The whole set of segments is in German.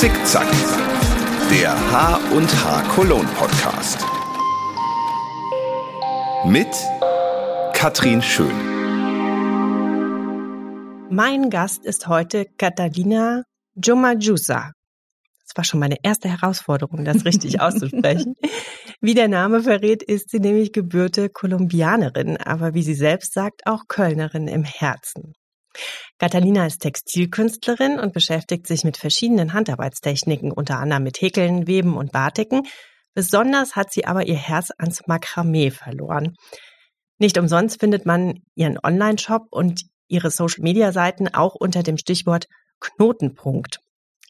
Zickzack, der H und H Cologne Podcast. Mit Katrin Schön. Mein Gast ist heute Catalina Jomajusa. Das war schon meine erste Herausforderung, das richtig auszusprechen. Wie der Name verrät, ist sie nämlich gebürte Kolumbianerin, aber wie sie selbst sagt, auch Kölnerin im Herzen. Catalina ist Textilkünstlerin und beschäftigt sich mit verschiedenen Handarbeitstechniken, unter anderem mit Häkeln, Weben und Batiken. Besonders hat sie aber ihr Herz ans Makramee verloren. Nicht umsonst findet man ihren Online-Shop und ihre Social-Media-Seiten auch unter dem Stichwort Knotenpunkt.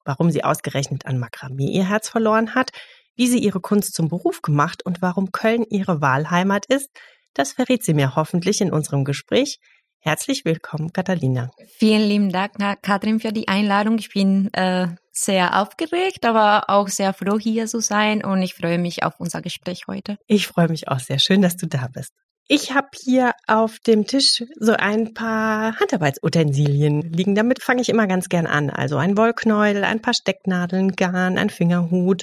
Warum sie ausgerechnet an Makramee ihr Herz verloren hat, wie sie ihre Kunst zum Beruf gemacht und warum Köln ihre Wahlheimat ist, das verrät sie mir hoffentlich in unserem Gespräch. Herzlich willkommen, Catalina. Vielen lieben Dank, Katrin, für die Einladung. Ich bin äh, sehr aufgeregt, aber auch sehr froh, hier zu sein und ich freue mich auf unser Gespräch heute. Ich freue mich auch sehr. Schön, dass du da bist. Ich habe hier auf dem Tisch so ein paar Handarbeitsutensilien liegen. Damit fange ich immer ganz gern an. Also ein Wollknäuel, ein paar Stecknadeln, Garn, ein Fingerhut,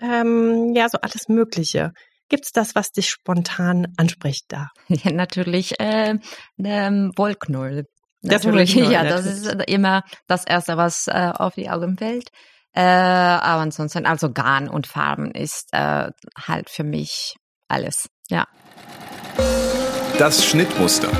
ähm, ja, so alles Mögliche. Gibt's das, was dich spontan anspricht da? Ja, natürlich äh, ähm, Wollknäuel. Natürlich, ja, das ist immer das Erste, was äh, auf die Augen fällt. Äh, aber ansonsten, also Garn und Farben ist äh, halt für mich alles, ja. Das Schnittmuster.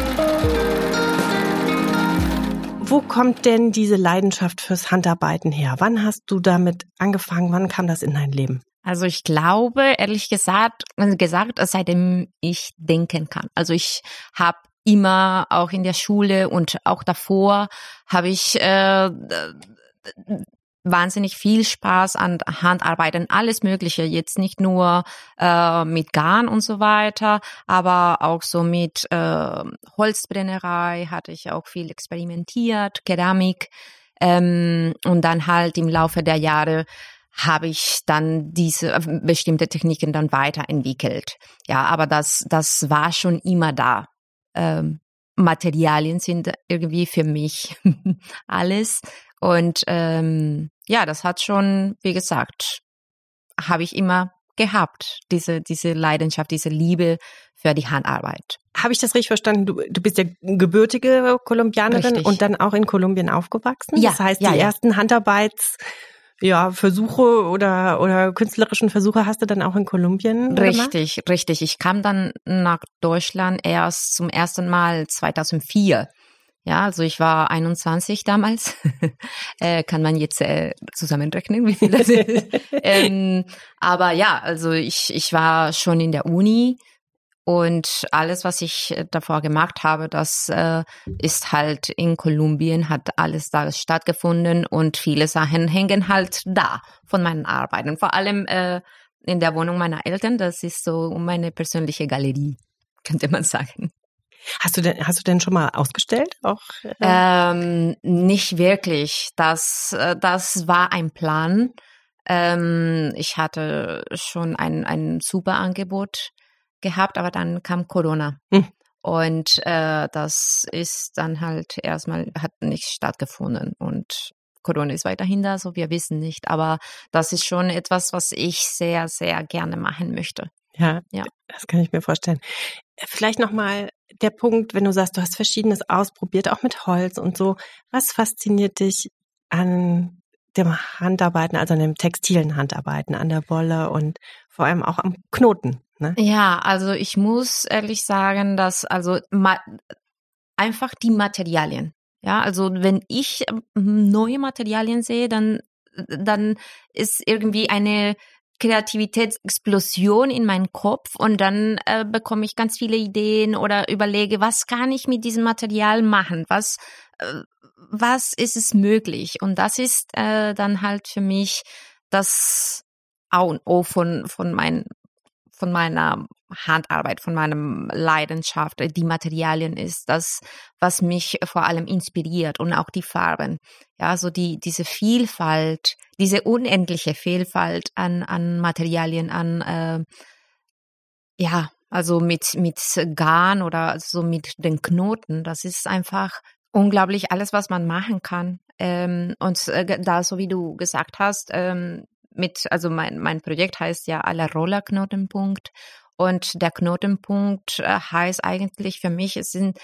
Wo kommt denn diese Leidenschaft fürs Handarbeiten her? Wann hast du damit angefangen? Wann kam das in dein Leben? Also ich glaube, ehrlich gesagt, gesagt, seitdem ich denken kann. Also ich habe immer auch in der Schule und auch davor habe ich äh, wahnsinnig viel Spaß an Handarbeiten, alles Mögliche. Jetzt nicht nur äh, mit Garn und so weiter, aber auch so mit äh, Holzbrennerei hatte ich auch viel experimentiert, Keramik ähm, und dann halt im Laufe der Jahre habe ich dann diese äh, bestimmte Techniken dann weiterentwickelt. Ja, aber das, das war schon immer da. Ähm, Materialien sind irgendwie für mich alles. Und ähm, ja, das hat schon, wie gesagt, habe ich immer gehabt, diese, diese Leidenschaft, diese Liebe für die Handarbeit. Habe ich das richtig verstanden? Du, du bist ja gebürtige Kolumbianerin richtig. und dann auch in Kolumbien aufgewachsen. Ja, das heißt, ja, die ja. ersten Handarbeits ja, Versuche oder, oder künstlerischen Versuche hast du dann auch in Kolumbien Richtig, gemacht? richtig. Ich kam dann nach Deutschland erst zum ersten Mal 2004. Ja, also ich war 21 damals. äh, kann man jetzt äh, zusammenrechnen, wie viel das ist. ähm, aber ja, also ich, ich war schon in der Uni und alles, was ich äh, davor gemacht habe, das äh, ist halt in Kolumbien, hat alles da stattgefunden und viele Sachen hängen halt da von meinen Arbeiten. Vor allem äh, in der Wohnung meiner Eltern, das ist so meine persönliche Galerie, könnte man sagen. Hast du denn, hast du denn schon mal ausgestellt? Auch, äh? ähm, nicht wirklich. Das, äh, das war ein Plan. Ähm, ich hatte schon ein, ein super Angebot gehabt, aber dann kam Corona. Hm. Und äh, das ist dann halt erstmal, hat nicht stattgefunden. Und Corona ist weiterhin da, so wir wissen nicht. Aber das ist schon etwas, was ich sehr, sehr gerne machen möchte. Ja, ja. das kann ich mir vorstellen. Vielleicht nochmal der Punkt, wenn du sagst, du hast Verschiedenes ausprobiert, auch mit Holz und so. Was fasziniert dich an dem Handarbeiten, also an dem textilen Handarbeiten, an der Wolle und vor allem auch am Knoten? Ne? Ja, also ich muss ehrlich sagen, dass also einfach die Materialien. Ja, also wenn ich neue Materialien sehe, dann dann ist irgendwie eine Kreativitätsexplosion in meinen Kopf und dann äh, bekomme ich ganz viele Ideen oder überlege, was kann ich mit diesem Material machen? Was, äh, was ist es möglich? Und das ist äh, dann halt für mich das A und O von, von, mein, von meiner Handarbeit, von meinem Leidenschaft, die Materialien ist das, was mich vor allem inspiriert und auch die Farben. Ja, so die, diese Vielfalt, diese unendliche Vielfalt an, an Materialien, an, äh, ja, also mit, mit Garn oder so mit den Knoten, das ist einfach unglaublich alles, was man machen kann. Ähm, und äh, da, so wie du gesagt hast, ähm, mit, also mein, mein Projekt heißt ja aller Roller Knotenpunkt. Und der Knotenpunkt äh, heißt eigentlich für mich, es sind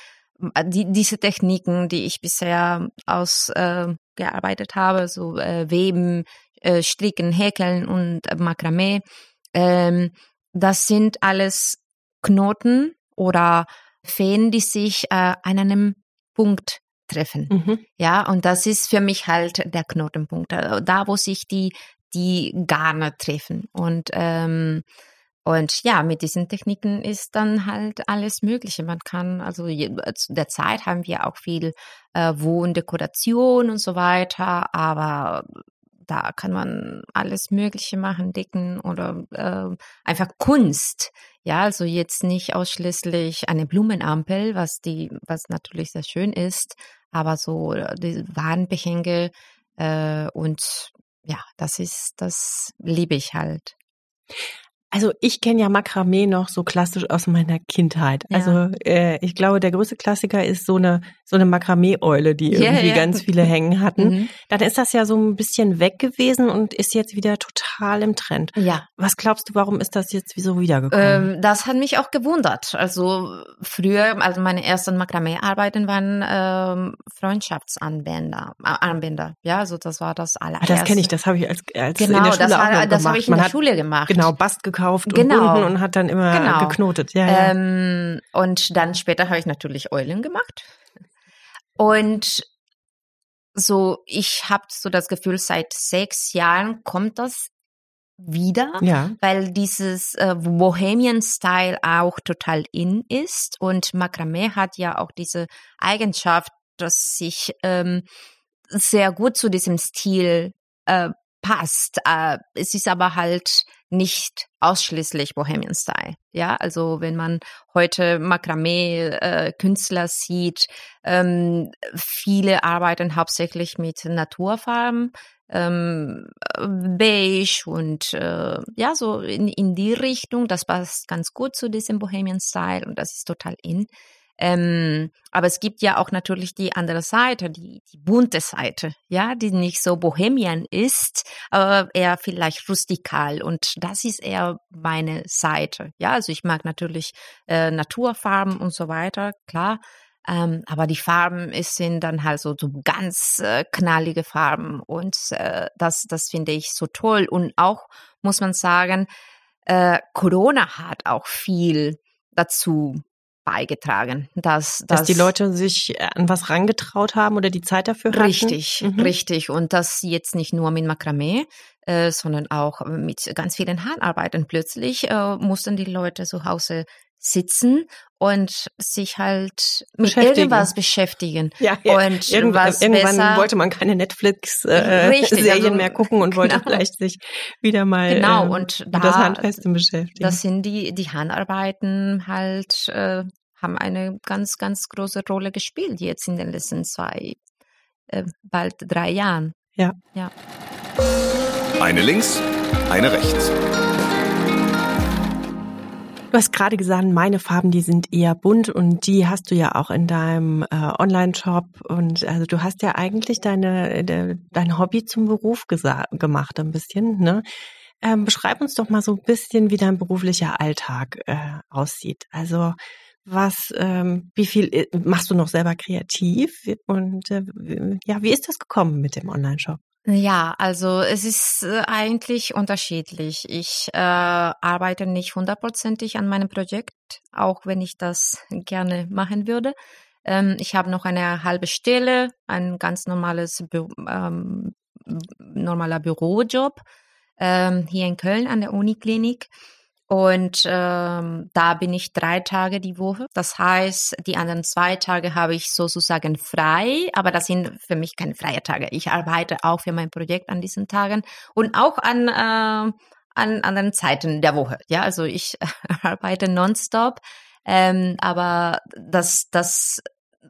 äh, die, diese Techniken, die ich bisher ausgearbeitet äh, habe, so äh, Weben, äh, Stricken, Häkeln und Makramee, ähm, das sind alles Knoten oder Fäden, die sich äh, an einem Punkt treffen. Mhm. Ja, und das ist für mich halt der Knotenpunkt, äh, da wo sich die, die Garne treffen. Und, ähm, und ja, mit diesen Techniken ist dann halt alles Mögliche. Man kann, also der Zeit haben wir auch viel äh, Wohndekoration und so weiter, aber da kann man alles Mögliche machen, Dicken oder äh, einfach Kunst. Ja, also jetzt nicht ausschließlich eine Blumenampel, was die, was natürlich sehr schön ist, aber so äh, die Warnbehänge äh, und ja, das ist, das liebe ich halt. Also ich kenne ja Makramee noch so klassisch aus meiner Kindheit. Ja. Also äh, ich glaube, der größte Klassiker ist so eine so eine Makramee-Eule, die yeah, irgendwie yeah. ganz viele hängen hatten. Mhm. Dann ist das ja so ein bisschen weg gewesen und ist jetzt wieder total im Trend. Ja. Was glaubst du, warum ist das jetzt so wiedergekommen? Ähm, das hat mich auch gewundert. Also früher, also meine ersten Makramee-Arbeiten waren ähm, Freundschaftsanbänder, äh, Anbänder. Ja, also das war das allererste. Ah, das kenne ich, das habe ich als, als genau, in der Schule das, auch noch das habe ich in Man der Schule gemacht. Genau, Bast gekauft gekauft genau. und und hat dann immer genau. geknotet. Ja, ja. Ähm, und dann später habe ich natürlich Eulen gemacht. Und so, ich habe so das Gefühl, seit sechs Jahren kommt das wieder, ja. weil dieses äh, Bohemian-Style auch total in ist. Und Makramee hat ja auch diese Eigenschaft, dass sich ähm, sehr gut zu diesem Stil äh, passt. Äh, es ist aber halt nicht ausschließlich Bohemian Style. Ja, also wenn man heute Makramee-Künstler äh, sieht, ähm, viele arbeiten hauptsächlich mit Naturfarben, ähm, beige und äh, ja, so in, in die Richtung. Das passt ganz gut zu diesem Bohemian Style und das ist total in. Ähm, aber es gibt ja auch natürlich die andere Seite, die, die bunte Seite, ja, die nicht so bohemian ist, aber eher vielleicht rustikal. Und das ist eher meine Seite. Ja, also ich mag natürlich äh, Naturfarben und so weiter, klar. Ähm, aber die Farben sind dann halt so, so ganz äh, knallige Farben. Und äh, das, das finde ich so toll. Und auch, muss man sagen, äh, Corona hat auch viel dazu beigetragen, dass, dass, dass die Leute sich an was rangetraut haben oder die Zeit dafür hatten. Richtig, mhm. richtig. Und das jetzt nicht nur mit Makramee, äh, sondern auch mit ganz vielen Handarbeiten. Plötzlich äh, mussten die Leute zu Hause sitzen und sich halt mit irgendwas beschäftigen. Ja, ja. Und irgendwas irgendwann besser. wollte man keine Netflix-Serien äh, also, mehr gucken und wollte genau. vielleicht sich wieder mal genau, äh, und da, das Handfesten beschäftigen. Das sind die, die Handarbeiten halt, äh, haben eine ganz, ganz große Rolle gespielt jetzt in den letzten zwei, äh, bald drei Jahren. Ja. ja. Eine links, eine rechts. Du hast gerade gesagt, meine Farben, die sind eher bunt und die hast du ja auch in deinem äh, Online-Shop und also du hast ja eigentlich deine de, dein Hobby zum Beruf gemacht ein bisschen, ne? Ähm, beschreib uns doch mal so ein bisschen, wie dein beruflicher Alltag äh, aussieht. Also was, ähm, wie viel äh, machst du noch selber kreativ und äh, ja, wie ist das gekommen mit dem Online-Shop? Ja, also es ist äh, eigentlich unterschiedlich. Ich äh, arbeite nicht hundertprozentig an meinem Projekt, auch wenn ich das gerne machen würde. Ähm, ich habe noch eine halbe Stelle, ein ganz normales Bü ähm, normaler Bürojob ähm, hier in Köln an der Uniklinik. Und ähm, da bin ich drei Tage die Woche. Das heißt, die anderen zwei Tage habe ich sozusagen frei, aber das sind für mich keine freie Tage. Ich arbeite auch für mein Projekt an diesen Tagen und auch an, äh, an anderen Zeiten der Woche. Ja, also ich arbeite nonstop, ähm, aber das, das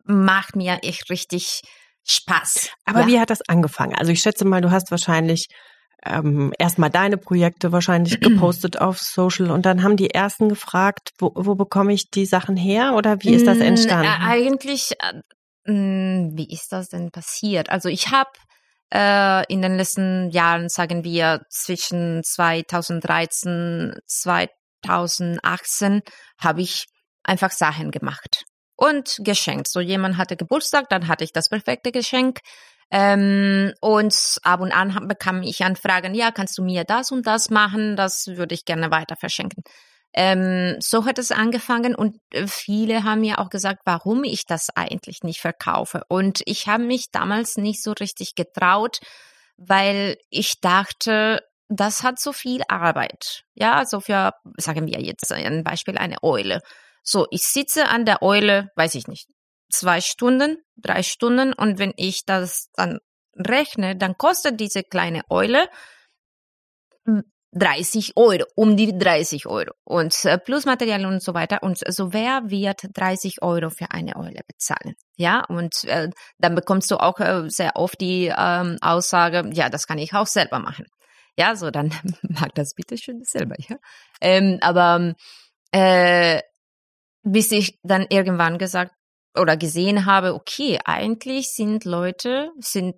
macht mir echt richtig Spaß. Aber ja. wie hat das angefangen? Also ich schätze mal, du hast wahrscheinlich ähm, erstmal deine Projekte wahrscheinlich gepostet auf Social und dann haben die ersten gefragt, wo, wo bekomme ich die Sachen her oder wie ist das entstanden? Eigentlich, äh, hm, wie ist das denn passiert? Also ich habe äh, in den letzten Jahren, sagen wir zwischen 2013, 2018, habe ich einfach Sachen gemacht und geschenkt. So jemand hatte Geburtstag, dann hatte ich das perfekte Geschenk. Ähm, und ab und an bekam ich Anfragen, ja, kannst du mir das und das machen? Das würde ich gerne weiter verschenken. Ähm, so hat es angefangen und äh, viele haben mir auch gesagt, warum ich das eigentlich nicht verkaufe. Und ich habe mich damals nicht so richtig getraut, weil ich dachte, das hat so viel Arbeit. Ja, so für, sagen wir jetzt ein Beispiel, eine Eule. So, ich sitze an der Eule, weiß ich nicht, zwei Stunden, drei Stunden und wenn ich das dann rechne, dann kostet diese kleine Eule 30 Euro, um die 30 Euro und äh, plus Material und so weiter. Und so wer wird 30 Euro für eine Eule bezahlen? Ja, und äh, dann bekommst du auch äh, sehr oft die ähm, Aussage, ja, das kann ich auch selber machen. Ja, so dann mag das bitte schön selber, ja. Ähm, aber äh, bis ich dann irgendwann gesagt oder gesehen habe, okay, eigentlich sind Leute, sind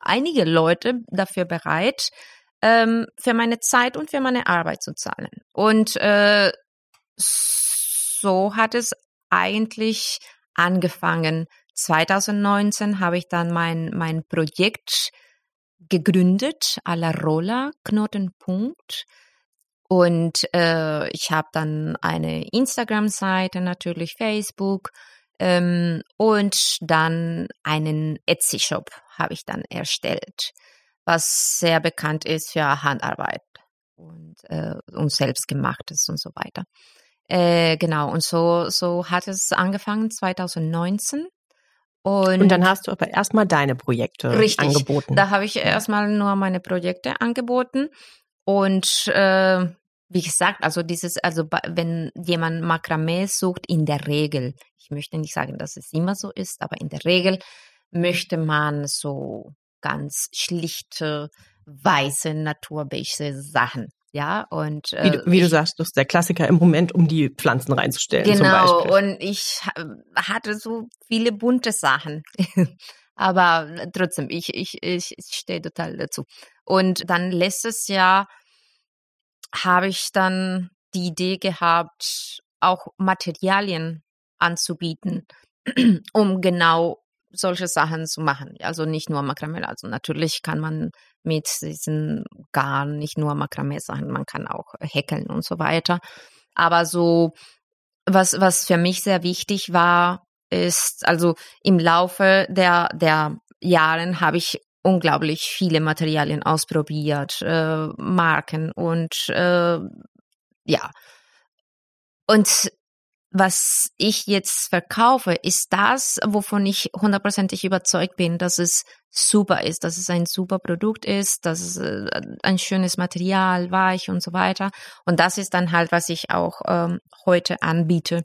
einige Leute dafür bereit, ähm, für meine Zeit und für meine Arbeit zu zahlen. Und äh, so hat es eigentlich angefangen. 2019 habe ich dann mein, mein Projekt gegründet, a la Rolla Knotenpunkt. Und äh, ich habe dann eine Instagram-Seite, natürlich Facebook ähm, und dann einen Etsy-Shop habe ich dann erstellt, was sehr bekannt ist für Handarbeit und, äh, und selbstgemachtes und so weiter. Äh, genau, und so, so hat es angefangen 2019. Und, und, dann hast du aber erstmal deine Projekte richtig, angeboten. Da habe ich erstmal nur meine Projekte angeboten. Und äh, wie gesagt, also dieses, also wenn jemand Makramee sucht, in der Regel, ich möchte nicht sagen, dass es immer so ist, aber in der Regel möchte man so ganz schlichte, weiße, naturbeige Sachen. Ja, und äh, wie, du, wie ich, du sagst, das ist der Klassiker im Moment, um die Pflanzen reinzustellen. Genau, und ich hatte so viele bunte Sachen. aber trotzdem, ich, ich, ich, ich stehe total dazu. Und dann letztes Jahr habe ich dann die Idee gehabt, auch Materialien anzubieten, um genau solche Sachen zu machen. Also nicht nur Makramee. Also natürlich kann man mit diesen Garn nicht nur Makramee sagen, man kann auch häkeln und so weiter. Aber so, was, was für mich sehr wichtig war, ist, also im Laufe der, der Jahren habe ich unglaublich viele Materialien ausprobiert, äh, Marken und äh, ja. Und was ich jetzt verkaufe, ist das, wovon ich hundertprozentig überzeugt bin, dass es super ist, dass es ein super Produkt ist, dass es äh, ein schönes Material, weich und so weiter. Und das ist dann halt, was ich auch ähm, heute anbiete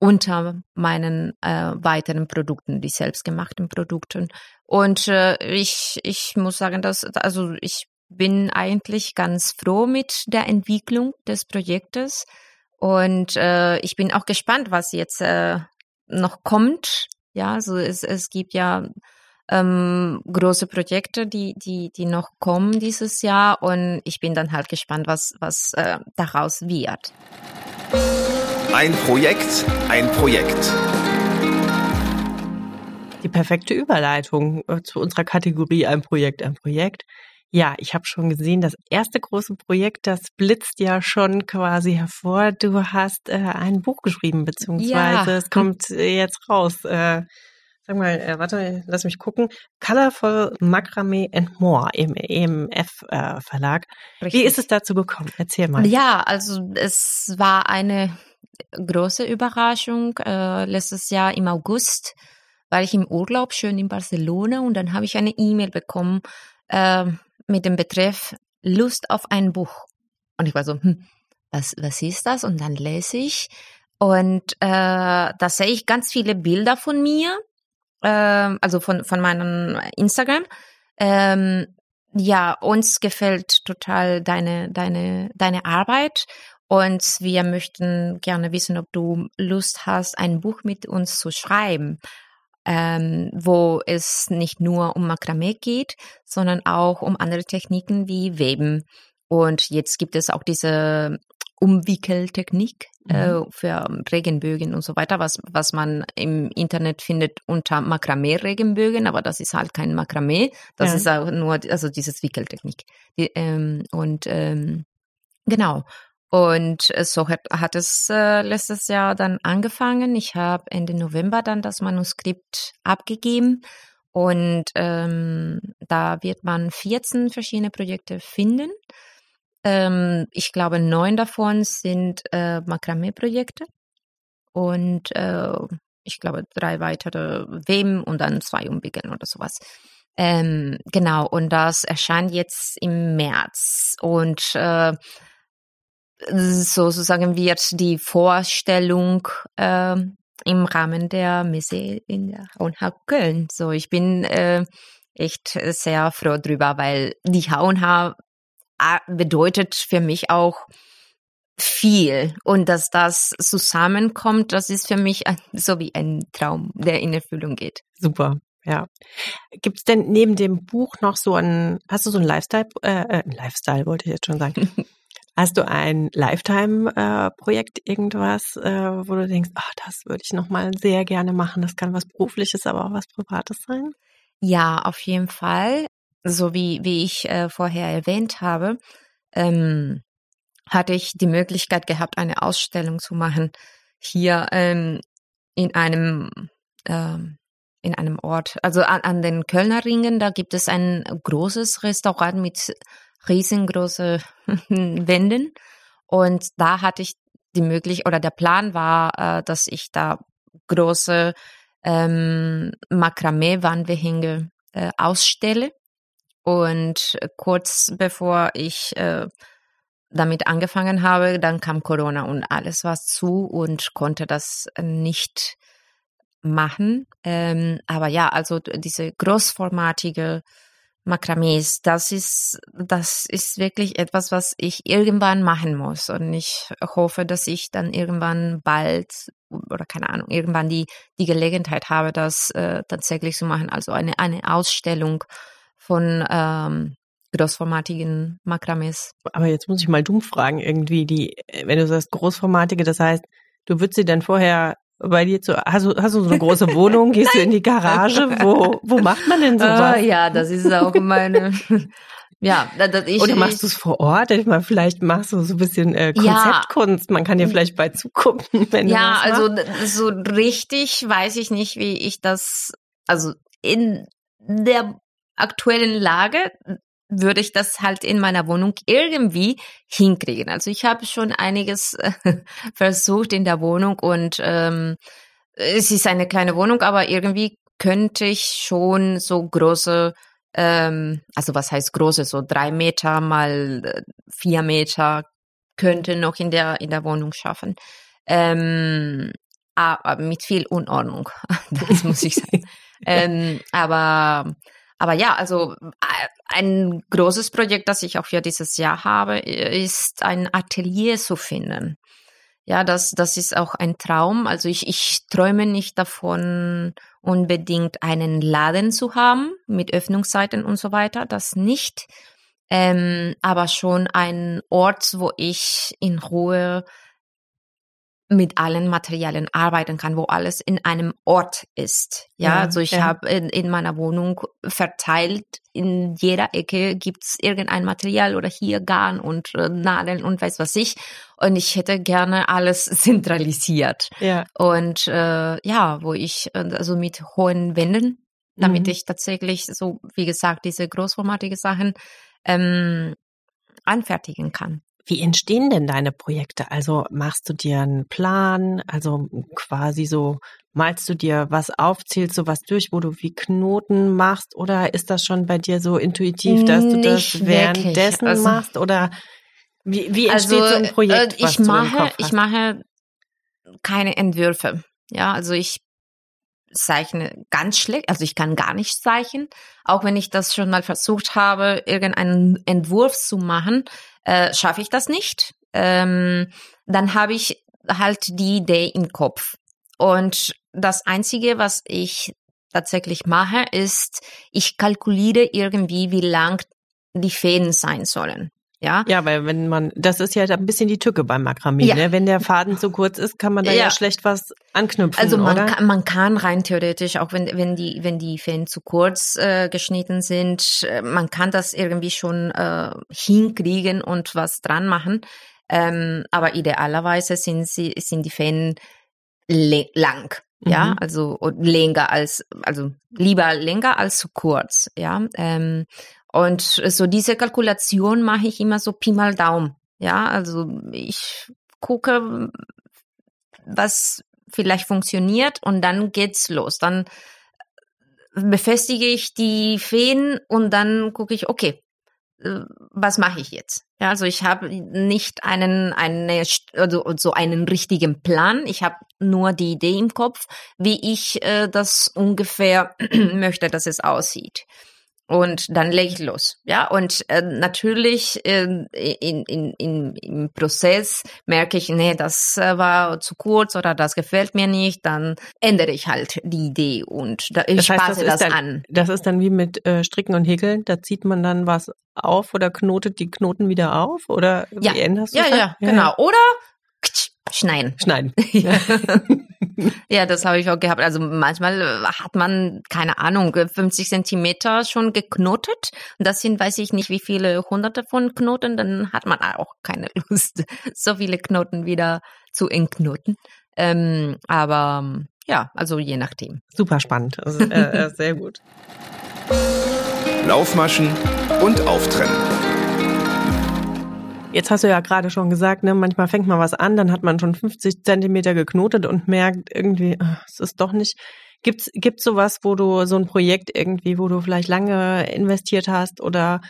unter meinen äh, weiteren Produkten, die selbstgemachten Produkten. Und äh, ich, ich muss sagen, dass, also ich bin eigentlich ganz froh mit der Entwicklung des Projektes. Und äh, ich bin auch gespannt, was jetzt äh, noch kommt. Ja, also es, es gibt ja ähm, große Projekte, die, die, die noch kommen dieses Jahr. Und ich bin dann halt gespannt, was, was äh, daraus wird. Ein Projekt, ein Projekt. Die perfekte Überleitung äh, zu unserer Kategorie ein Projekt, ein Projekt. Ja, ich habe schon gesehen, das erste große Projekt, das blitzt ja schon quasi hervor. Du hast äh, ein Buch geschrieben, beziehungsweise ja. es kommt äh, jetzt raus. Äh, sag mal, äh, warte, lass mich gucken. Colorful Macrame and More im EMF äh. Wie ist es dazu gekommen? Erzähl mal. Ja, also es war eine große Überraschung. Äh, letztes Jahr im August war ich im Urlaub schön in Barcelona und dann habe ich eine E-Mail bekommen äh, mit dem Betreff Lust auf ein Buch. Und ich war so, hm, was, was ist das? Und dann lese ich und äh, da sehe ich ganz viele Bilder von mir, äh, also von, von meinem Instagram. Ähm, ja, uns gefällt total deine, deine, deine Arbeit und wir möchten gerne wissen, ob du Lust hast, ein Buch mit uns zu schreiben. ähm, wo es nicht nur um Makramee geht, sondern auch um andere Techniken wie Weben. Und jetzt gibt es auch diese Umwickeltechnik äh, mhm. äh, für Regenbögen und so weiter, was, was man im Internet findet unter Makramee-Regenbögen, aber das ist halt kein Makramee, das ja. ist auch nur, also dieses Wickeltechnik. Die, ähm, und ähm, genau. Und so hat, hat es äh, letztes Jahr dann angefangen. Ich habe Ende November dann das Manuskript abgegeben und ähm, da wird man 14 verschiedene Projekte finden. Ähm, ich glaube, neun davon sind äh, Makramee-Projekte und äh, ich glaube drei weitere Wem und dann zwei Umwickeln oder sowas. Ähm, genau, und das erscheint jetzt im März und äh, sozusagen wird die Vorstellung äh, im Rahmen der Messe in der Hauenha Köln. So, ich bin äh, echt sehr froh drüber, weil die Hauenha bedeutet für mich auch viel. Und dass das zusammenkommt, das ist für mich so wie ein Traum, der in Erfüllung geht. Super. Ja. Gibt es denn neben dem Buch noch so ein, hast du so ein Lifestyle, äh, äh Lifestyle wollte ich jetzt schon sagen. hast du ein Lifetime-Projekt, äh, irgendwas, äh, wo du denkst, ach, das würde ich nochmal sehr gerne machen. Das kann was Berufliches, aber auch was Privates sein? Ja, auf jeden Fall so wie, wie ich äh, vorher erwähnt habe, ähm, hatte ich die Möglichkeit gehabt, eine Ausstellung zu machen hier ähm, in einem ähm, in einem Ort, also an, an den Kölner Ringen, da gibt es ein großes Restaurant mit riesengroßen Wänden und da hatte ich die Möglichkeit oder der Plan war, äh, dass ich da große ähm, Makramee-Wandbehänge äh, ausstelle und kurz bevor ich äh, damit angefangen habe, dann kam Corona und alles war zu und konnte das nicht machen. Ähm, aber ja, also diese großformatige Makramees, das ist, das ist wirklich etwas, was ich irgendwann machen muss. Und ich hoffe, dass ich dann irgendwann bald oder keine Ahnung, irgendwann die, die Gelegenheit habe, das äh, tatsächlich zu machen. Also eine, eine Ausstellung von ähm, großformatigen Makramees. Aber jetzt muss ich mal dumm fragen, irgendwie, die, wenn du sagst großformatige, das heißt, du würdest sie dann vorher bei dir zu, hast du, hast du so eine große Wohnung, gehst du in die Garage, wo, wo macht man denn sowas? Uh, ja, das ist auch meine, ja, das, ich, Oder machst du es vor Ort? Ich meine, vielleicht machst du so ein bisschen äh, Konzeptkunst. Ja. Man kann dir vielleicht bei zugucken, wenn ja, du Ja, also so richtig weiß ich nicht, wie ich das, also in der aktuellen Lage würde ich das halt in meiner Wohnung irgendwie hinkriegen. Also ich habe schon einiges äh, versucht in der Wohnung und ähm, es ist eine kleine Wohnung, aber irgendwie könnte ich schon so große, ähm, also was heißt große, so drei Meter mal äh, vier Meter könnte noch in der in der Wohnung schaffen. Ähm, aber mit viel Unordnung, das muss ich sagen. ähm, aber aber ja, also äh, ein großes Projekt, das ich auch für dieses Jahr habe, ist ein Atelier zu finden. Ja, das, das ist auch ein Traum. Also ich, ich träume nicht davon, unbedingt einen Laden zu haben mit Öffnungszeiten und so weiter. Das nicht. Ähm, aber schon ein Ort, wo ich in Ruhe mit allen Materialien arbeiten kann, wo alles in einem Ort ist. Ja, ja also ich ja. habe in, in, meiner Wohnung verteilt, in jeder Ecke gibt's irgendein Material oder hier Garn und äh, Nadeln und weiß was ich. Und ich hätte gerne alles zentralisiert. Ja. Und äh, ja, wo ich äh, also mit hohen Wänden, damit mhm. ich tatsächlich so, wie gesagt, diese großformatige Sachen ähm, anfertigen kann. Wie entstehen denn deine Projekte? Also machst du dir einen Plan, also quasi so malst du dir was auf, zählst du was durch, wo du wie Knoten machst oder ist das schon bei dir so intuitiv, dass du das währenddessen also, machst oder wie, wie entsteht also, so ein Projekt? Äh, ich mache, ich mache keine Entwürfe. Ja, also ich zeichne ganz schlecht, also ich kann gar nicht zeichnen, auch wenn ich das schon mal versucht habe, irgendeinen Entwurf zu machen, äh, schaffe ich das nicht. Ähm, dann habe ich halt die Idee im Kopf. Und das Einzige, was ich tatsächlich mache, ist, ich kalkuliere irgendwie, wie lang die Fäden sein sollen. Ja. Ja, weil wenn man, das ist ja ein bisschen die Tücke beim Makramee, ja. ne? Wenn der Faden zu kurz ist, kann man da ja, ja schlecht was anknüpfen. Also man oder? kann, man kann rein theoretisch, auch wenn, wenn die, wenn die Fäden zu kurz äh, geschnitten sind, äh, man kann das irgendwie schon äh, hinkriegen und was dran machen. Ähm, aber idealerweise sind sie, sind die Fäden lang. Ja, mhm. also länger als, also lieber länger als zu kurz, ja. Ähm, und so diese Kalkulation mache ich immer so Pi mal Daumen. Ja, also ich gucke, was vielleicht funktioniert und dann geht's los. Dann befestige ich die Fäden und dann gucke ich, okay, äh, was mache ich jetzt? Ja, also ich habe nicht einen, eine, also so einen richtigen Plan. Ich habe nur die Idee im Kopf, wie ich äh, das ungefähr möchte, dass es aussieht. Und dann lege ich los. Ja, und äh, natürlich äh, in, in, in, im Prozess merke ich, nee, das äh, war zu kurz oder das gefällt mir nicht, dann ändere ich halt die Idee und da, ich das heißt, passe das, das dann, an. Das ist dann wie mit äh, Stricken und Häkeln, da zieht man dann was auf oder knotet die Knoten wieder auf oder ja. wie änderst du ja, das? Ja, ja, genau. Oder schneiden. Schneiden. ja, das habe ich auch gehabt. Also manchmal äh, hat man, keine Ahnung, 50 Zentimeter schon geknotet. Und das sind, weiß ich nicht, wie viele hunderte von Knoten. Dann hat man auch keine Lust, so viele Knoten wieder zu entknoten. Ähm, aber ja, also je nachdem. Super spannend. Also, äh, äh sehr gut. Laufmaschen und Auftrennen. Jetzt hast du ja gerade schon gesagt, ne, manchmal fängt man was an, dann hat man schon 50 Zentimeter geknotet und merkt irgendwie, es ist doch nicht. Gibt's gibt's sowas, wo du so ein Projekt irgendwie, wo du vielleicht lange investiert hast oder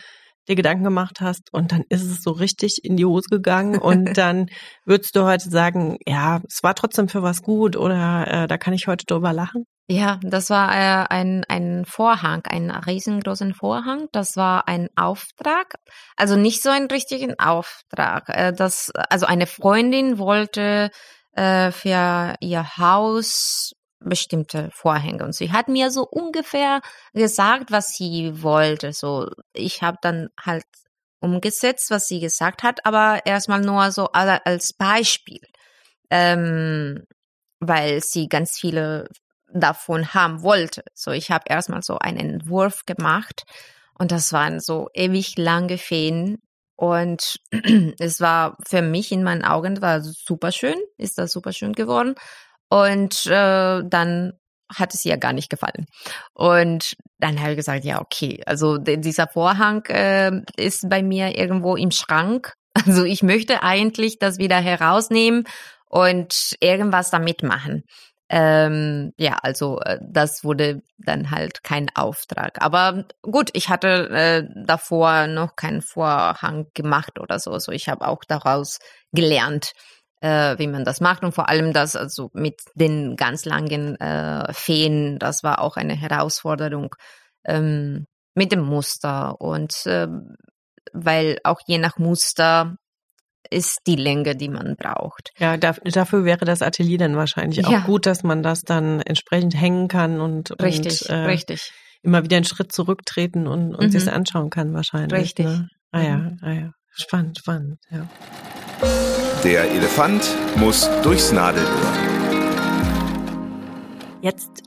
dir Gedanken gemacht hast und dann ist es so richtig in die Hose gegangen und dann würdest du heute sagen, ja, es war trotzdem für was gut oder äh, da kann ich heute drüber lachen? Ja, das war äh, ein, ein Vorhang, ein riesengroßen Vorhang. Das war ein Auftrag, also nicht so einen richtigen Auftrag. Äh, das, also eine Freundin wollte äh, für ihr Haus bestimmte Vorhänge und sie hat mir so ungefähr gesagt, was sie wollte. So, ich habe dann halt umgesetzt, was sie gesagt hat, aber erstmal nur so als Beispiel, ähm, weil sie ganz viele davon haben wollte. So, ich habe erstmal so einen Entwurf gemacht und das waren so ewig lange Fäden und es war für mich in meinen Augen war super schön, ist das super schön geworden und äh, dann hat es ihr gar nicht gefallen. Und dann habe ich gesagt, ja, okay, also dieser Vorhang äh, ist bei mir irgendwo im Schrank. Also ich möchte eigentlich das wieder herausnehmen und irgendwas damit machen. Ähm, ja, also äh, das wurde dann halt kein Auftrag. Aber gut, ich hatte äh, davor noch keinen Vorhang gemacht oder so. Also ich habe auch daraus gelernt, äh, wie man das macht und vor allem das also mit den ganz langen äh, Feen, das war auch eine Herausforderung ähm, mit dem Muster und äh, weil auch je nach Muster ist die Länge, die man braucht. Ja, dafür wäre das Atelier dann wahrscheinlich auch ja. gut, dass man das dann entsprechend hängen kann und, richtig, und, äh, richtig. immer wieder einen Schritt zurücktreten und, und mhm. sich anschauen kann wahrscheinlich. Richtig. Ne? Ah ja, mhm. ah ja. Spannend, spannend, ja. Der Elefant muss durchs Nadelöhr. Jetzt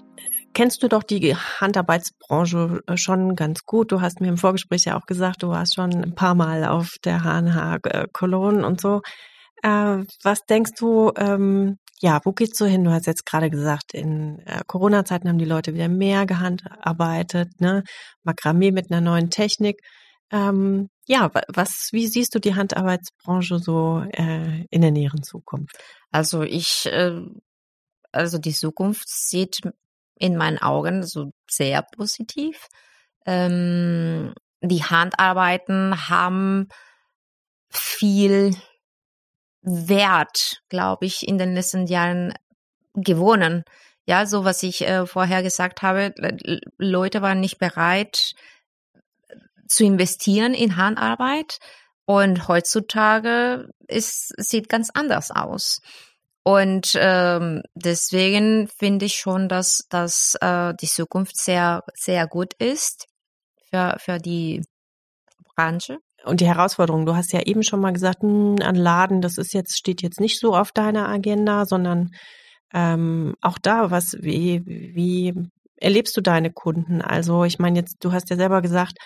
kennst du doch die Handarbeitsbranche äh, schon ganz gut. Du hast mir im Vorgespräch ja auch gesagt, du warst schon ein paar Mal auf der HNH Cologne und so. Äh, was denkst du, ähm, ja, wo geht's so hin? Du hast jetzt gerade gesagt, in äh, Corona-Zeiten haben die Leute wieder mehr gehandarbeitet, ne? Makramee mit einer neuen Technik. Ähm, ja, was, wie siehst du die Handarbeitsbranche so äh, in der näheren Zukunft? Also ich, äh, also die Zukunft sieht in meinen Augen so sehr positiv. Ähm, die Handarbeiten haben viel Wert, glaube ich, in den letzten Jahren gewonnen. Ja, so was ich äh, vorher gesagt habe, Leute waren nicht bereit zu investieren in Handarbeit und heutzutage ist, sieht ganz anders aus. Und ähm, deswegen finde ich schon, dass, dass äh, die Zukunft sehr, sehr gut ist für, für die Branche. Und die Herausforderung, du hast ja eben schon mal gesagt, mh, ein Laden, das ist jetzt, steht jetzt nicht so auf deiner Agenda, sondern ähm, auch da, was, wie, wie erlebst du deine Kunden? Also ich meine jetzt, du hast ja selber gesagt,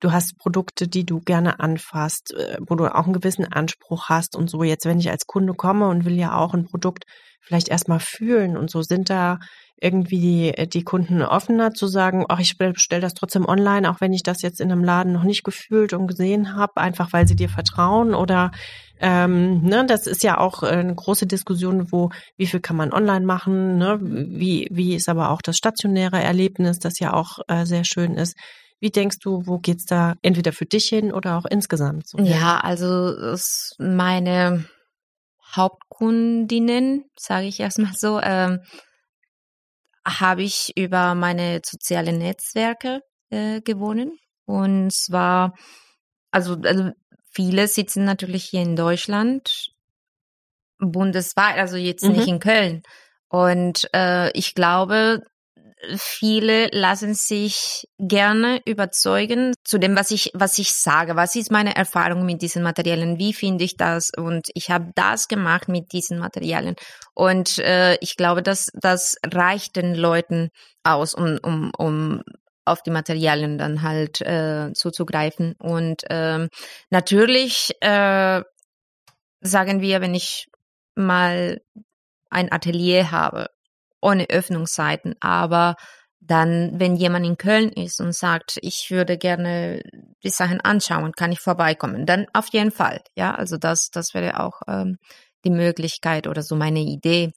du hast Produkte, die du gerne anfasst, äh, wo du auch einen gewissen Anspruch hast und so. Jetzt, wenn ich als Kunde komme und will ja auch ein Produkt vielleicht erstmal fühlen und so, sind da irgendwie die, die Kunden offener zu sagen, ach, ich bestelle das trotzdem online, auch wenn ich das jetzt in einem Laden noch nicht gefühlt und gesehen habe, einfach weil sie dir vertrauen oder ähm, ne, das ist ja auch eine große Diskussion, wo wie viel kann man online machen, ne, wie wie ist aber auch das stationäre Erlebnis, das ja auch äh, sehr schön ist. Wie denkst du, wo geht's da entweder für dich hin oder auch insgesamt? So ja, also meine Hauptkundinnen, sage ich erstmal so, ähm, habe ich über meine sozialen Netzwerke äh, gewonnen. Und zwar, also, also viele sitzen natürlich hier in Deutschland, bundesweit, also jetzt mhm. nicht in Köln. Und äh, ich glaube, viele lassen sich gerne überzeugen zu dem, was ich, was ich sage. Was ist meine Erfahrung mit diesen Materialien? Wie finde ich das? Und ich habe das gemacht mit diesen Materialien. Und äh, ich glaube, dass das reicht den Leuten aus, um, um, um auf die Materialien dann halt äh, zuzugreifen. Und ähm, natürlich äh, sagen wir, wenn ich mal ein Atelier habe ohne Öffnungszeiten. Aber dann, wenn jemand in Köln ist und sagt, ich würde gerne die Sachen anschauen, kann ich vorbeikommen, dann auf jeden Fall. Ja, also das, das wäre auch ähm, die Möglichkeit oder so meine Idee.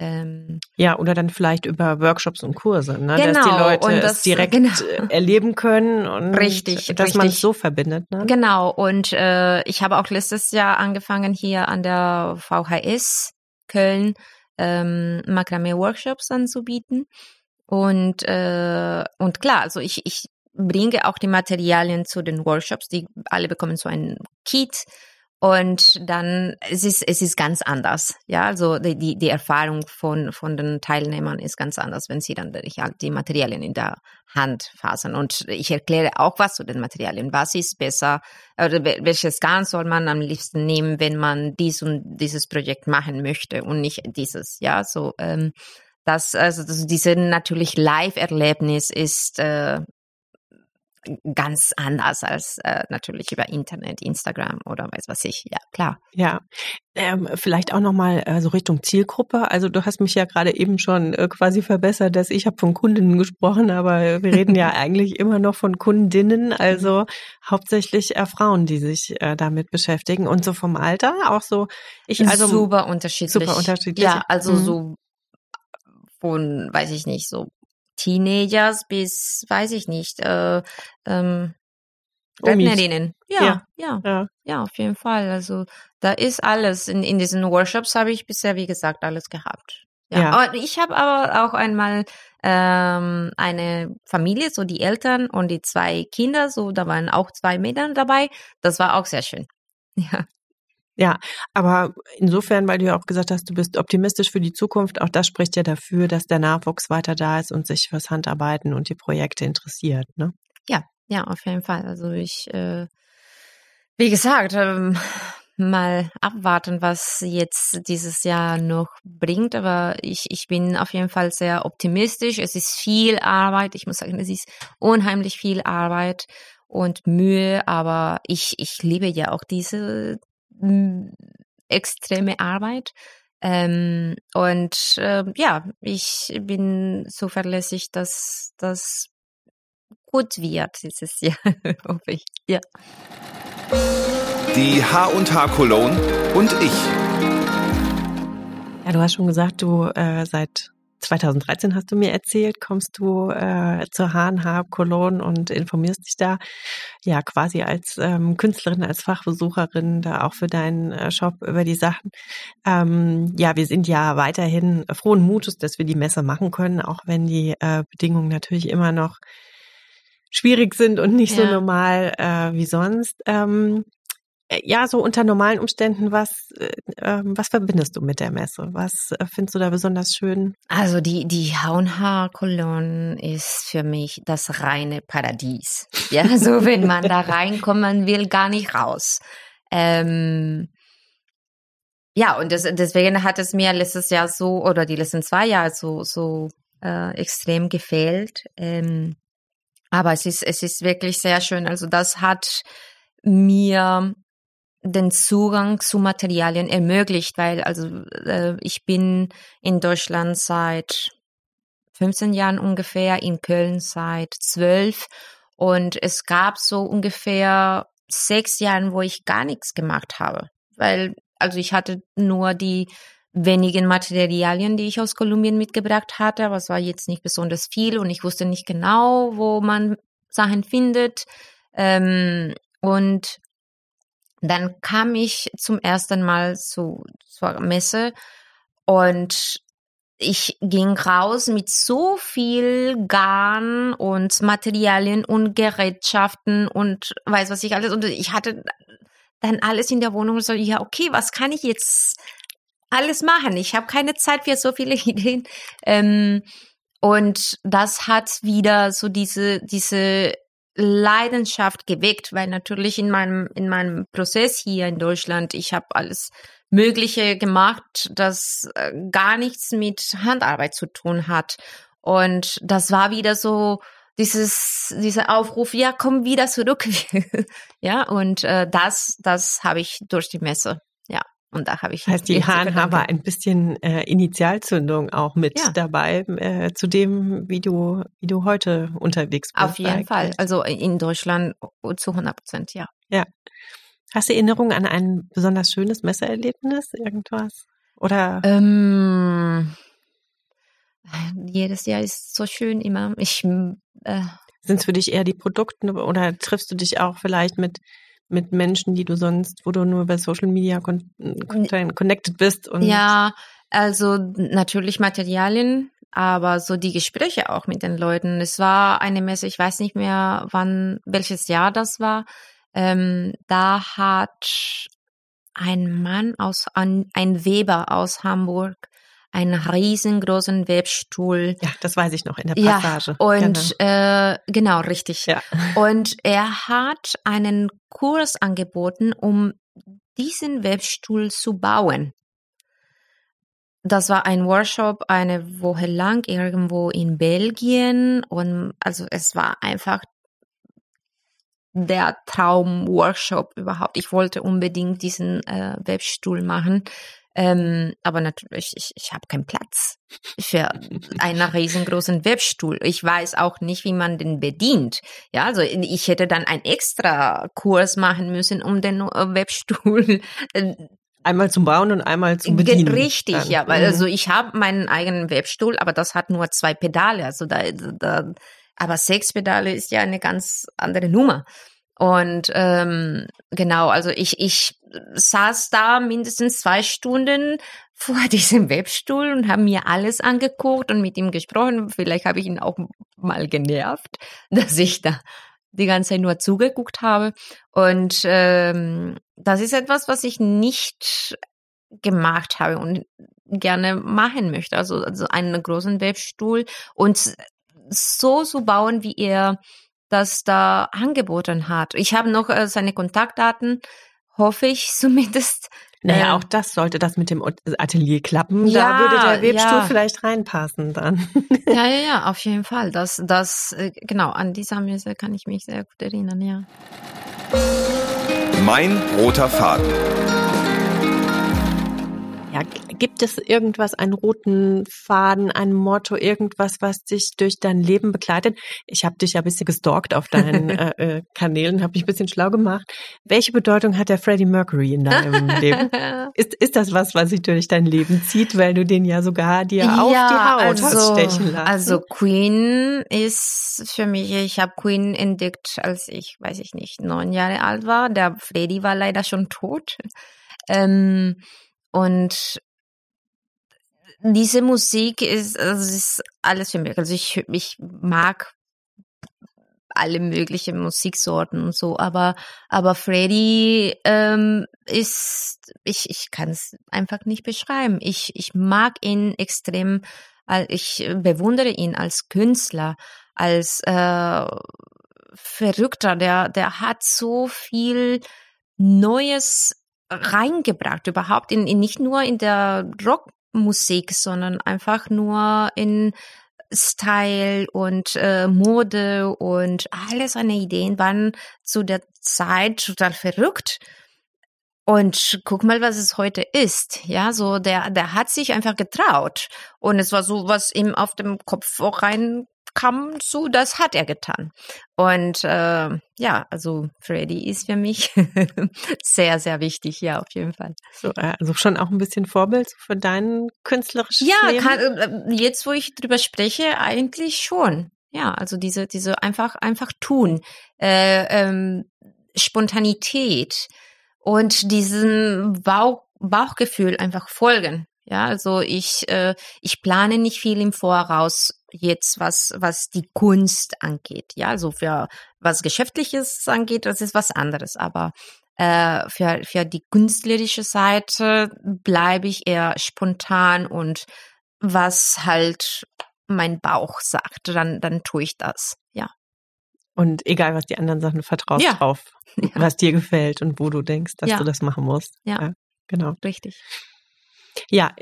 Ähm, ja, oder dann vielleicht über Workshops und Kurse, ne? genau, dass die Leute das, es direkt genau. erleben können und richtig, dass man es so verbindet. Ne? Genau, und äh, ich habe auch letztes Jahr angefangen hier an der VHS Köln ähm, Makramee-Workshops anzubieten. Und, äh, und klar, also ich, ich bringe auch die Materialien zu den Workshops. Die alle bekommen so ein Kit und dann es ist es ist ganz anders, ja. Also die die, die Erfahrung von von den Teilnehmern ist ganz anders, wenn sie dann die, Materialien in der Hand fassen. Und ich erkläre auch was zu den Materialien. Was ist besser? Oder welches Garn soll man am liebsten nehmen, wenn man dies und dieses Projekt machen möchte und nicht dieses, ja. So ähm, das also das, diese natürlich Live-Erlebnis ist äh, ganz anders als äh, natürlich über Internet, Instagram oder weiß was ich. Ja, klar. Ja, ähm, vielleicht auch nochmal äh, so Richtung Zielgruppe. Also du hast mich ja gerade eben schon äh, quasi verbessert, dass ich habe von Kundinnen gesprochen, aber wir reden ja eigentlich immer noch von Kundinnen, also hauptsächlich äh, Frauen, die sich äh, damit beschäftigen und so vom Alter auch so. Ich also super unterschiedlich. Super unterschiedlich. Ja, also mhm. so von, weiß ich nicht, so Teenagers bis, weiß ich nicht, äh, ähm, Rentnerinnen. Ja, ja, ja, ja, ja, auf jeden Fall. Also da ist alles. In, in diesen Workshops habe ich bisher, wie gesagt, alles gehabt. Ja, ja. Aber ich habe aber auch einmal ähm, eine Familie, so die Eltern und die zwei Kinder, so da waren auch zwei Mädchen dabei. Das war auch sehr schön. Ja. Ja, aber insofern, weil du ja auch gesagt hast, du bist optimistisch für die Zukunft, auch das spricht ja dafür, dass der Nachwuchs weiter da ist und sich fürs Handarbeiten und die Projekte interessiert, ne? Ja, ja, auf jeden Fall. Also ich, äh, wie gesagt, ähm, mal abwarten, was jetzt dieses Jahr noch bringt. Aber ich, ich bin auf jeden Fall sehr optimistisch. Es ist viel Arbeit. Ich muss sagen, es ist unheimlich viel Arbeit und Mühe. Aber ich, ich liebe ja auch diese extreme Arbeit. Ähm, und äh, ja, ich bin zuverlässig, dass das gut wird dieses Jahr, hoffe ich. Ja. Die H&H Cologne und ich. Ja, du hast schon gesagt, du äh, seit 2013 hast du mir erzählt, kommst du äh, zur H&H Cologne und informierst dich da ja quasi als ähm, Künstlerin, als Fachbesucherin da auch für deinen äh, Shop über die Sachen. Ähm, ja, wir sind ja weiterhin frohen Mutes, dass wir die Messe machen können, auch wenn die äh, Bedingungen natürlich immer noch schwierig sind und nicht ja. so normal äh, wie sonst. Ähm, äh, ja, so unter normalen Umständen, was, äh, ähm, was verbindest du mit der Messe? Was äh, findest du da besonders schön? Also die, die Haunhaar Cologne ist für mich das reine Paradies. Ja, so wenn man da reinkommt, man will gar nicht raus. Ähm, ja, und das, deswegen hat es mir letztes Jahr so, oder die letzten zwei Jahre so, so äh, extrem gefehlt. Ähm, aber es ist, es ist wirklich sehr schön. Also das hat mir den Zugang zu Materialien ermöglicht, weil also äh, ich bin in Deutschland seit 15 Jahren ungefähr, in Köln seit 12 und es gab so ungefähr sechs Jahren, wo ich gar nichts gemacht habe, weil also ich hatte nur die wenigen Materialien, die ich aus Kolumbien mitgebracht hatte, aber es war jetzt nicht besonders viel und ich wusste nicht genau, wo man Sachen findet. Ähm, und dann kam ich zum ersten Mal zu, zur Messe und ich ging raus mit so viel Garn und Materialien und Gerätschaften und weiß was ich alles. Und ich hatte dann alles in der Wohnung und so, ja, okay, was kann ich jetzt alles machen? Ich habe keine Zeit für so viele Ideen. Ähm, und das hat wieder so diese, diese Leidenschaft geweckt, weil natürlich in meinem, in meinem Prozess hier in Deutschland, ich habe alles Mögliche gemacht, das äh, gar nichts mit Handarbeit zu tun hat. Und das war wieder so dieses, dieser Aufruf, ja, komm wieder zurück. ja, und äh, das, das habe ich durch die Messe und da habe ich. Heißt, die HNH war ein bisschen äh, Initialzündung auch mit ja. dabei, äh, zu dem, wie du, wie du heute unterwegs bist. Auf jeden. Fall. Also in Deutschland zu 100 Prozent, ja. Ja. Hast du Erinnerungen an ein besonders schönes Messerlebnis, irgendwas? Oder? Ähm, jedes Jahr ist so schön immer. Ich, äh, Sind es für dich eher die Produkte oder triffst du dich auch vielleicht mit mit Menschen, die du sonst, wo du nur über Social Media con connected bist? Und ja, also natürlich Materialien, aber so die Gespräche auch mit den Leuten. Es war eine Messe, ich weiß nicht mehr, wann, welches Jahr das war. Ähm, da hat ein Mann aus, ein, ein Weber aus Hamburg einen riesengroßen Webstuhl. Ja, das weiß ich noch in der Passage. Ja, und genau, äh, genau richtig. Ja. Und er hat einen Kurs angeboten, um diesen Webstuhl zu bauen. Das war ein Workshop eine Woche lang irgendwo in Belgien und also es war einfach der Traum-Workshop überhaupt. Ich wollte unbedingt diesen äh, Webstuhl machen. Ähm, aber natürlich, ich, ich habe keinen Platz für einen riesengroßen Webstuhl. Ich weiß auch nicht, wie man den bedient. Ja, also ich hätte dann einen extra Kurs machen müssen, um den äh, Webstuhl äh, Einmal zum Bauen und einmal zum Bedienen. Richtig, dann. ja. Weil, also mhm. ich habe meinen eigenen Webstuhl, aber das hat nur zwei Pedale. Also da, da, aber sechs Pedale ist ja eine ganz andere Nummer. Und ähm, genau, also ich, ich saß da mindestens zwei Stunden vor diesem Webstuhl und habe mir alles angeguckt und mit ihm gesprochen. Vielleicht habe ich ihn auch mal genervt, dass ich da die ganze Zeit nur zugeguckt habe. Und ähm, das ist etwas, was ich nicht gemacht habe und gerne machen möchte. Also, also einen großen Webstuhl und so zu bauen, wie er das da angeboten hat. Ich habe noch äh, seine Kontaktdaten, hoffe ich zumindest. Naja, äh, auch das sollte das mit dem Atelier klappen. Ja, da würde der Webstuhl ja. vielleicht reinpassen dann. Ja, ja, ja, auf jeden Fall. Das, das, äh, genau, an dieser Messe kann ich mich sehr gut erinnern, ja. Mein roter Faden. Ja, gibt es irgendwas, einen roten Faden, ein Motto, irgendwas, was dich durch dein Leben begleitet? Ich habe dich ja ein bisschen gestalkt auf deinen äh, äh, Kanälen, habe mich ein bisschen schlau gemacht. Welche Bedeutung hat der Freddie Mercury in deinem Leben? Ist, ist das was, was sich durch dein Leben zieht, weil du den ja sogar dir ja, auf die Haut also, hast stechen lassen? Also Queen ist für mich, ich habe Queen entdeckt, als ich, weiß ich nicht, neun Jahre alt war. Der Freddie war leider schon tot. Ähm, und diese Musik ist, also ist alles für mich. Also ich, ich mag alle möglichen Musiksorten und so. Aber, aber Freddy ähm, ist, ich, ich kann es einfach nicht beschreiben. Ich, ich mag ihn extrem, ich bewundere ihn als Künstler, als äh, Verrückter. Der, der hat so viel Neues reingebracht, überhaupt in, in nicht nur in der Rockmusik, sondern einfach nur in Style und äh, Mode und alle seine Ideen waren zu der Zeit total verrückt. Und guck mal, was es heute ist. Ja, so der, der hat sich einfach getraut. Und es war so, was ihm auf dem Kopf rein kam so, das hat er getan. Und äh, ja, also Freddy ist für mich sehr, sehr wichtig, ja, auf jeden Fall. So, äh, also schon auch ein bisschen Vorbild für dein künstlerisches ja, Leben? Ja, äh, jetzt, wo ich drüber spreche, eigentlich schon. Ja, also diese, diese einfach, einfach tun, äh, ähm, Spontanität und diesem Bauch, Bauchgefühl einfach folgen. Ja, also ich, äh, ich plane nicht viel im Voraus jetzt, was, was die Kunst angeht. Ja, also für was Geschäftliches angeht, das ist was anderes. Aber äh, für, für die künstlerische Seite bleibe ich eher spontan und was halt mein Bauch sagt, dann, dann tue ich das. Ja. Und egal, was die anderen Sachen, vertraust ja. drauf, ja. was dir gefällt und wo du denkst, dass ja. du das machen musst. Ja. ja. Genau. Richtig. Ja,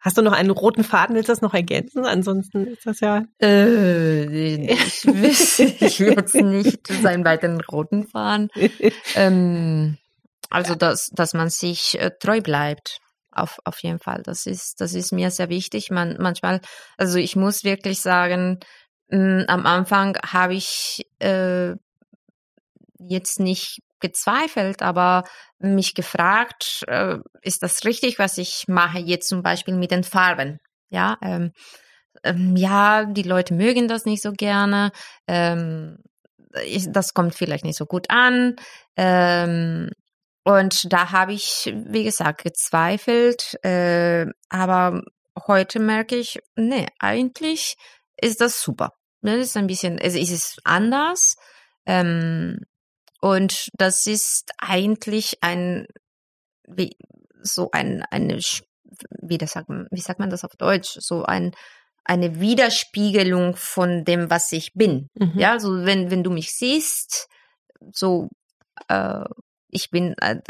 Hast du noch einen roten Faden? Willst du das noch ergänzen? Ansonsten ist das ja. Äh, ich will, jetzt nicht seinen weiteren roten Faden. Ähm, also, dass, dass man sich äh, treu bleibt. Auf, auf jeden Fall. Das ist, das ist mir sehr wichtig. Man, manchmal, also ich muss wirklich sagen, mh, am Anfang habe ich äh, jetzt nicht gezweifelt, aber mich gefragt, äh, ist das richtig, was ich mache jetzt zum Beispiel mit den Farben? Ja, ähm, ähm, ja, die Leute mögen das nicht so gerne. Ähm, ich, das kommt vielleicht nicht so gut an. Ähm, und da habe ich, wie gesagt, gezweifelt. Äh, aber heute merke ich, nee, eigentlich ist das super. Das ist ein bisschen, es ist anders. Ähm, und das ist eigentlich ein, wie, so ein, eine, wie, das sagt, wie sagt man das auf Deutsch? So ein, eine Widerspiegelung von dem, was ich bin. Mhm. Ja, so wenn, wenn du mich siehst, so, äh, ich bin äh,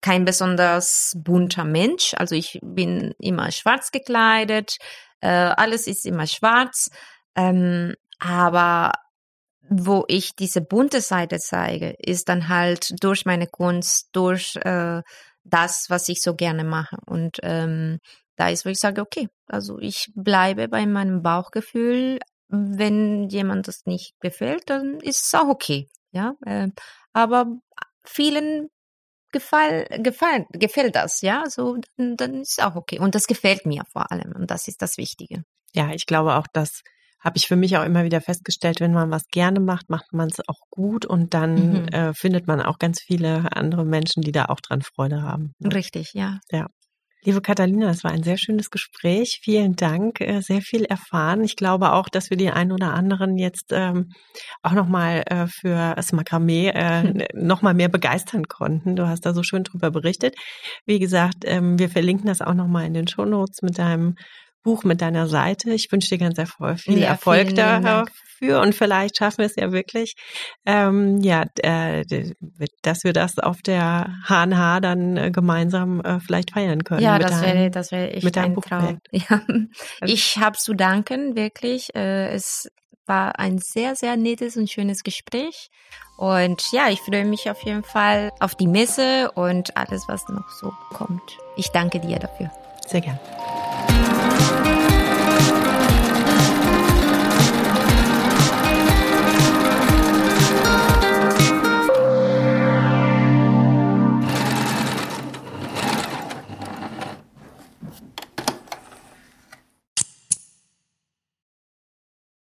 kein besonders bunter Mensch, also ich bin immer schwarz gekleidet, äh, alles ist immer schwarz, ähm, aber wo ich diese bunte Seite zeige, ist dann halt durch meine Kunst, durch äh, das, was ich so gerne mache. Und ähm, da ist, wo ich sage, okay, also ich bleibe bei meinem Bauchgefühl. Wenn jemand das nicht gefällt, dann ist es auch okay. Ja, äh, aber vielen gefall, gefall, gefällt das, ja, so dann, dann ist es auch okay. Und das gefällt mir vor allem. Und das ist das Wichtige. Ja, ich glaube auch, dass habe ich für mich auch immer wieder festgestellt, wenn man was gerne macht, macht man es auch gut und dann mhm. äh, findet man auch ganz viele andere Menschen, die da auch dran Freude haben. Richtig, ja. Ja. Liebe Catalina, es war ein sehr schönes Gespräch. Vielen Dank, äh, sehr viel erfahren. Ich glaube auch, dass wir die einen oder anderen jetzt ähm, auch nochmal äh, für das Makramee äh, nochmal mehr begeistern konnten. Du hast da so schön drüber berichtet. Wie gesagt, ähm, wir verlinken das auch nochmal in den Shownotes mit deinem Buch mit deiner Seite. Ich wünsche dir ganz viel ja, Erfolg dafür und vielleicht schaffen wir es ja wirklich, ähm, ja, äh, dass wir das auf der HNH dann äh, gemeinsam äh, vielleicht feiern können. Ja, das wäre, das wäre echt mit ein Traum. Ja. Ich habe zu danken, wirklich. Äh, es war ein sehr, sehr nettes und schönes Gespräch. Und ja, ich freue mich auf jeden Fall auf die Messe und alles, was noch so kommt. Ich danke dir dafür. Sehr gern.